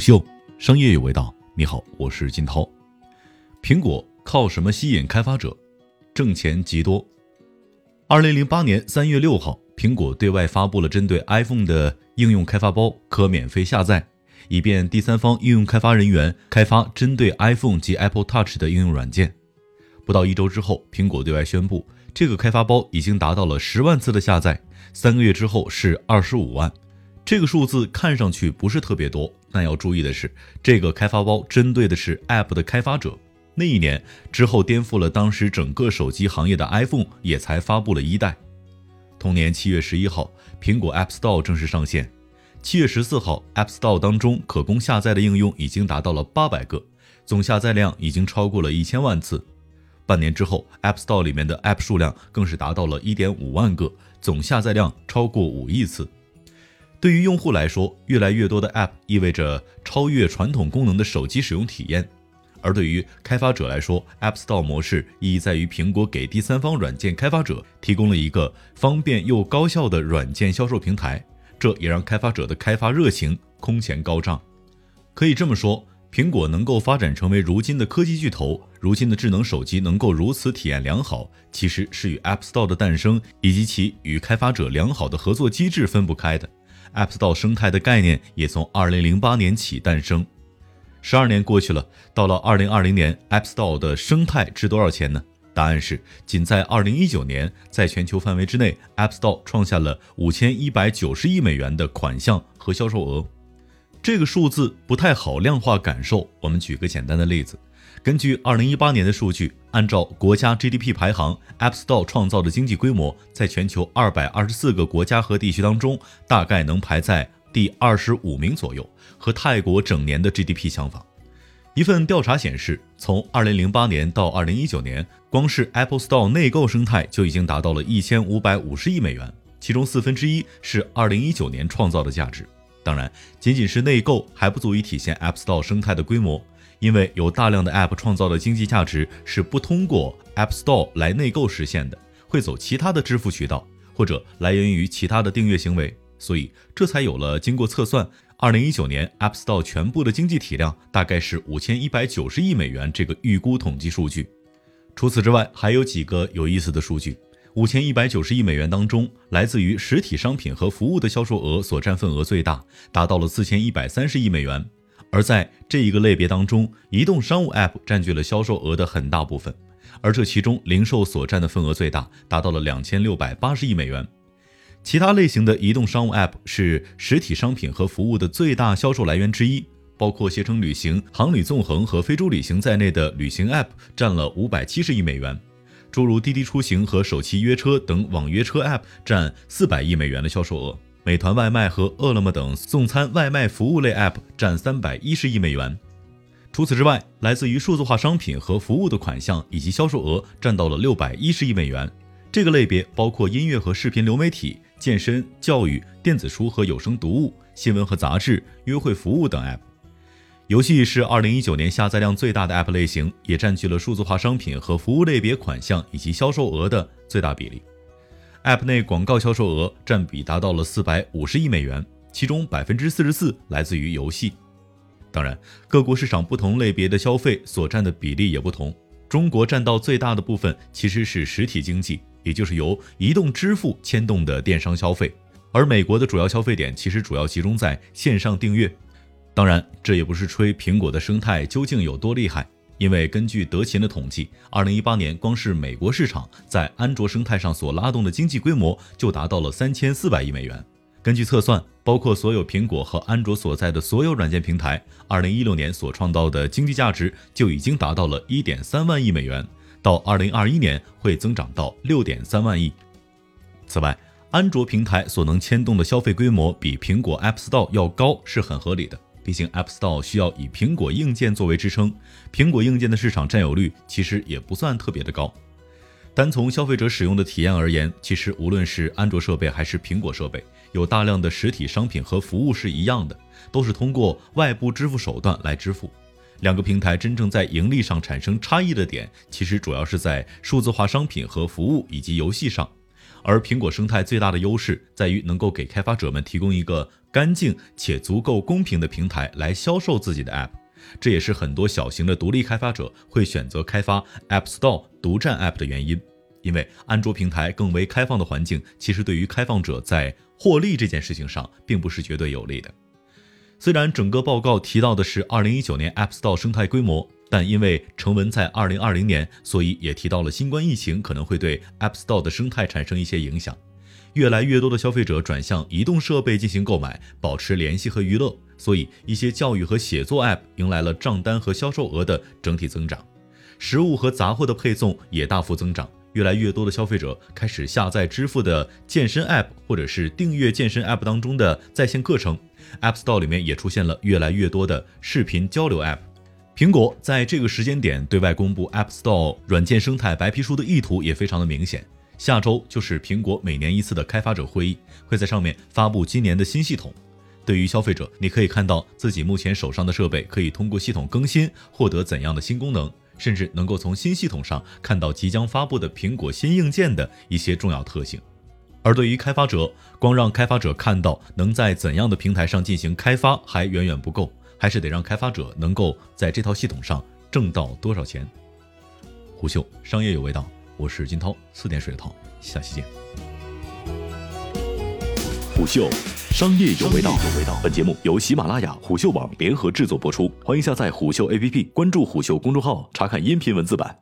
秀，商业有味道。你好，我是金涛。苹果靠什么吸引开发者？挣钱极多。二零零八年三月六号，苹果对外发布了针对 iPhone 的应用开发包，可免费下载，以便第三方应用开发人员开发针对 iPhone 及 Apple Touch 的应用软件。不到一周之后，苹果对外宣布，这个开发包已经达到了十万次的下载，三个月之后是二十五万。这个数字看上去不是特别多，但要注意的是，这个开发包针对的是 App 的开发者。那一年之后，颠覆了当时整个手机行业的 iPhone 也才发布了一代。同年七月十一号，苹果 App Store 正式上线。七月十四号，App Store 当中可供下载的应用已经达到了八百个，总下载量已经超过了一千万次。半年之后，App Store 里面的 App 数量更是达到了一点五万个，总下载量超过五亿次。对于用户来说，越来越多的 App 意味着超越传统功能的手机使用体验；而对于开发者来说，App Store 模式意义在于苹果给第三方软件开发者提供了一个方便又高效的软件销售平台，这也让开发者的开发热情空前高涨。可以这么说，苹果能够发展成为如今的科技巨头，如今的智能手机能够如此体验良好，其实是与 App Store 的诞生以及其与开发者良好的合作机制分不开的。App Store 生态的概念也从2008年起诞生。十二年过去了，到了2020年，App Store 的生态值多少钱呢？答案是，仅在2019年，在全球范围之内，App Store 创下了5190亿美元的款项和销售额。这个数字不太好量化感受，我们举个简单的例子。根据2018年的数据，按照国家 GDP 排行，App Store 创造的经济规模，在全球224个国家和地区当中，大概能排在第二十五名左右，和泰国整年的 GDP 相仿。一份调查显示，从2008年到2019年，光是 Apple Store 内购生态就已经达到了1550亿美元，其中四分之一是2019年创造的价值。当然，仅仅是内购还不足以体现 App Store 生态的规模。因为有大量的 App 创造的经济价值是不通过 App Store 来内购实现的，会走其他的支付渠道，或者来源于其他的订阅行为，所以这才有了经过测算，二零一九年 App Store 全部的经济体量大概是五千一百九十亿美元这个预估统计数据。除此之外，还有几个有意思的数据：五千一百九十亿美元当中，来自于实体商品和服务的销售额所占份额最大，达到了四千一百三十亿美元。而在这一个类别当中，移动商务 App 占据了销售额的很大部分，而这其中零售所占的份额最大，达到了两千六百八十亿美元。其他类型的移动商务 App 是实体商品和服务的最大销售来源之一，包括携程旅行、航旅纵横和飞猪旅行在内的旅行 App 占了五百七十亿美元，诸如滴滴出行和首汽约车等网约车 App 占四百亿美元的销售额。美团外卖和饿了么等送餐外卖服务类 App 占三百一十亿美元。除此之外，来自于数字化商品和服务的款项以及销售额占到了六百一十亿美元。这个类别包括音乐和视频流媒体、健身、教育、电子书和有声读物、新闻和杂志、约会服务等 App。游戏是二零一九年下载量最大的 App 类型，也占据了数字化商品和服务类别款项以及销售额的最大比例。App 内广告销售额占比达到了四百五十亿美元，其中百分之四十四来自于游戏。当然，各国市场不同类别的消费所占的比例也不同。中国占到最大的部分其实是实体经济，也就是由移动支付牵动的电商消费。而美国的主要消费点其实主要集中在线上订阅。当然，这也不是吹苹果的生态究竟有多厉害。因为根据德勤的统计，二零一八年光是美国市场在安卓生态上所拉动的经济规模就达到了三千四百亿美元。根据测算，包括所有苹果和安卓所在的所有软件平台，二零一六年所创造的经济价值就已经达到了一点三万亿美元，到二零二一年会增长到六点三万亿。此外，安卓平台所能牵动的消费规模比苹果 App Store 要高是很合理的。毕竟，App Store 需要以苹果硬件作为支撑，苹果硬件的市场占有率其实也不算特别的高。单从消费者使用的体验而言，其实无论是安卓设备还是苹果设备，有大量的实体商品和服务是一样的，都是通过外部支付手段来支付。两个平台真正在盈利上产生差异的点，其实主要是在数字化商品和服务以及游戏上。而苹果生态最大的优势在于能够给开发者们提供一个干净且足够公平的平台来销售自己的 App，这也是很多小型的独立开发者会选择开发 App Store 独占 App 的原因。因为安卓平台更为开放的环境，其实对于开放者在获利这件事情上并不是绝对有利的。虽然整个报告提到的是2019年 App Store 生态规模。但因为成文在二零二零年，所以也提到了新冠疫情可能会对 App Store 的生态产生一些影响。越来越多的消费者转向移动设备进行购买，保持联系和娱乐，所以一些教育和写作 App 迎来了账单和销售额的整体增长。食物和杂货的配送也大幅增长。越来越多的消费者开始下载支付的健身 App，或者是订阅健身 App 当中的在线课程。App Store 里面也出现了越来越多的视频交流 App。苹果在这个时间点对外公布 App Store 软件生态白皮书的意图也非常的明显。下周就是苹果每年一次的开发者会议，会在上面发布今年的新系统。对于消费者，你可以看到自己目前手上的设备可以通过系统更新获得怎样的新功能，甚至能够从新系统上看到即将发布的苹果新硬件的一些重要特性。而对于开发者，光让开发者看到能在怎样的平台上进行开发还远远不够。还是得让开发者能够在这套系统上挣到多少钱。虎嗅商业有味道，我是金涛，四点水的涛，下期见。虎嗅商业有味道，本节目由喜马拉雅、虎嗅网联合制作播出，欢迎下载虎嗅 APP，关注虎嗅公众号，查看音频文字版。